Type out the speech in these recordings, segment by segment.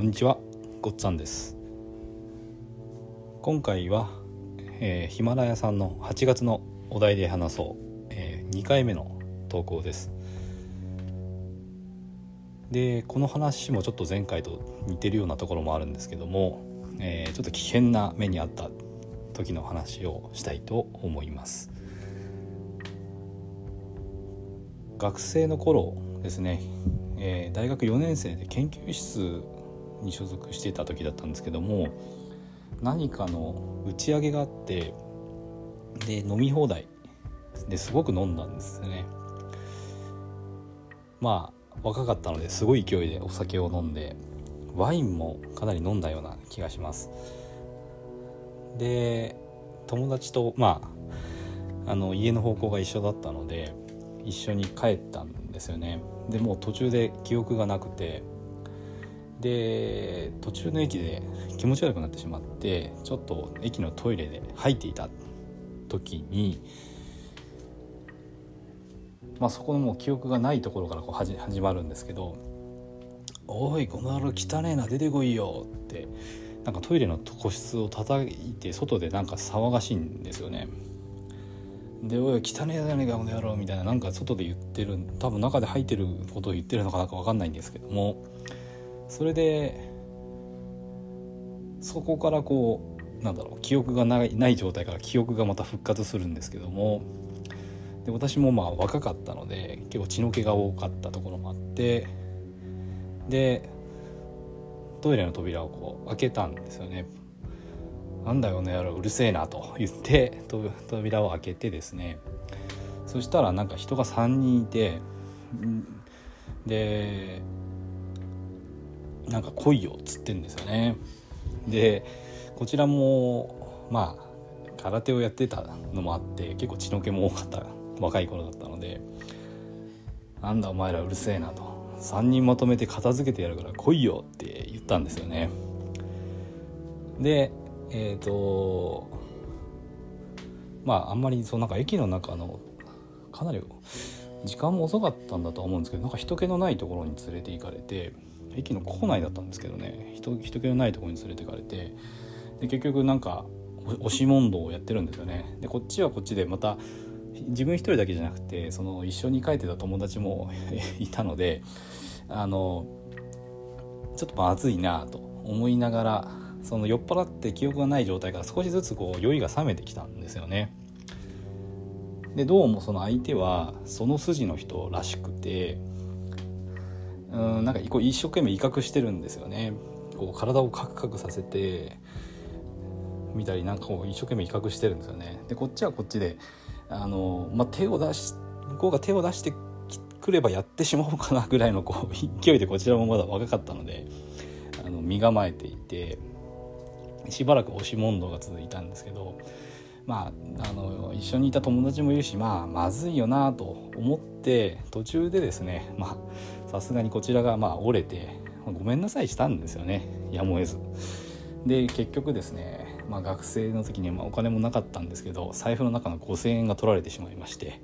こんにちはごっつぁんです。今回は、えーヒマラヤさんの8月のお題で話そう、え2回目の投稿です。でこの話もちょっと前回と似てるようなところもあるんですけども、えーちょっと危険な目にあった時の話をしたいと思います。学生の頃ですね、えー大学4年生で研究室に所属してた時だったんですけども何かの打ち上げがあってで飲み放題ですごく飲んだんですね。まあ若かったのですごい勢いでお酒を飲んでワインもかなり飲んだような気がします。で友達とまああの家の方向が一緒だったので一緒に帰ったんですよね。でもう途中で記憶がなくてで途中の駅で気持ち悪くなってしまってちょっと駅のトイレで吐いていた時に、まあ、そこのもう記憶がないところからこう始始まるんですけど「おいこの野郎汚ねえな出てこいよ」ってなんかトイレの個室を叩いて外でなんか騒がしいんですよね。で「おい汚ねえじゃねえかこの野郎」みたいななんか外で言ってる多分中で吐いてることを言ってるのかなんか分かんないんですけどもそれでそこからこうなんだろう記憶がないない状態から記憶がまた復活するんですけどもで私もまあ若かったので結構血の気が多かったところもあってでトイレの扉をこう開けたんですよね。なんだよねやろうるせえなと言って扉を開けてですねそしたらなんか人が3人いてでなんか来いよっつってんですよね。でこちらもまあ空手をやってたのもあって結構血の気も多かった若い頃だったので「なんだお前らうるせえな」と「3人まとめて片付けてやるから来いよ」って言ったんですよね。でえっ、とまああんまりそのなんか駅の中のかなり時間も遅かったんだとは思うんですけどなんか人気のないところに連れて行かれて駅の構内だったんですけどね人人気のないところに連れてかれてで結局なんかお押し問答をやってるんですよねでこっちはこっちでまた自分一人だけじゃなくてその一緒に帰ってた友達も いたのであのちょっとまずいなと思いながらその酔っ払って記憶がない状態から少しずつこう酔いが冷めてきたんですよね。でどうもその相手はその筋の人らしくてうんなんかこう一生懸命威嚇してるんですよね。こう体をカクカクさせてみたりなんかこう一生懸命威嚇してるんですよね。でこっちはこっちであの、まあ、手を出し向こうが手を出してくればやってしまおうかなぐらいのこう 勢いでこちらもまだ若かったのであの身構えていてしばらく押し問答が続いたんですけどまああの一緒にいた友達もいるしまあまずいよなと思って途中でですねさすがにこちらがまあ折れてごめんなさいしたんですよねやむを得ず。で結局ですね、まあ、学生の時にまあお金もなかったんですけど財布の中の5,000円が取られてしまいまして、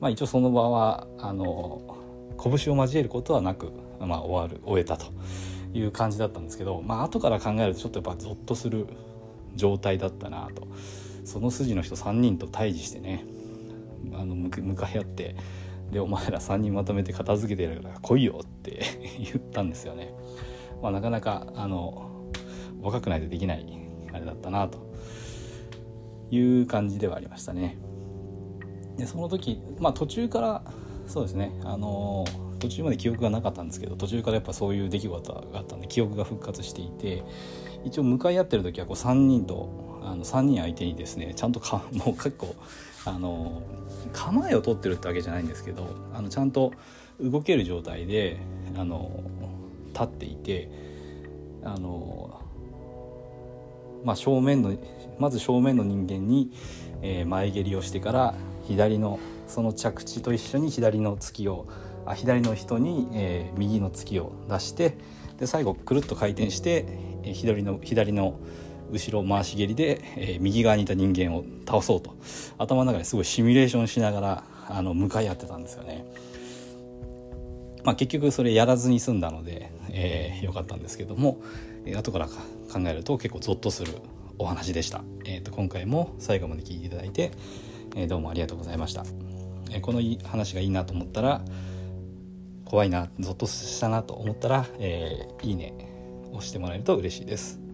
まあ、一応その場はあの拳を交えることはなく、まあ、終わる終えたという感じだったんですけど、まあ後から考えるとちょっとやっぱゾッとする状態だったなとその筋の人3人と対峙してねあの向かい合ってでお前ら3人まとめて片付けてるから来いよって 言ったんですよね。まあ、なかなかあの若くないとできないあれだったなという感じではありましたね。でその時、まあ、途中からそうですねあの途中まで記憶がなかったんですけど途中からやっぱそういう出来事があったんで記憶が復活していて一応向かい合ってる時はこう3人とあの3人相手にですねちゃんとか もう結構あの構えを取ってるってわけじゃないんですけどあのちゃんと動ける状態であの立っていてあのまあ正面のまず正面の人間に、えー前蹴りをしてから左のその着地と一緒に左の突きをあ左の人に、えー右の突きを出してで最後くるっと回転して、左の左の後ろ回し蹴りで、え右側にいた人間を倒そうと。頭の中ですごいシミュレーションしながらあの向かい合ってたんですよね。まあ、結局それやらずに済んだので、えー、よかったんですけども、え、後から考えると結構ゾッとするお話でした、えーと、今回も最後まで聞いていただいて、えー、どうもありがとうございました、えー、この話がいいなと思ったら怖いなゾッとしたなと思ったら、えー、いいね押してもらえると嬉しいです。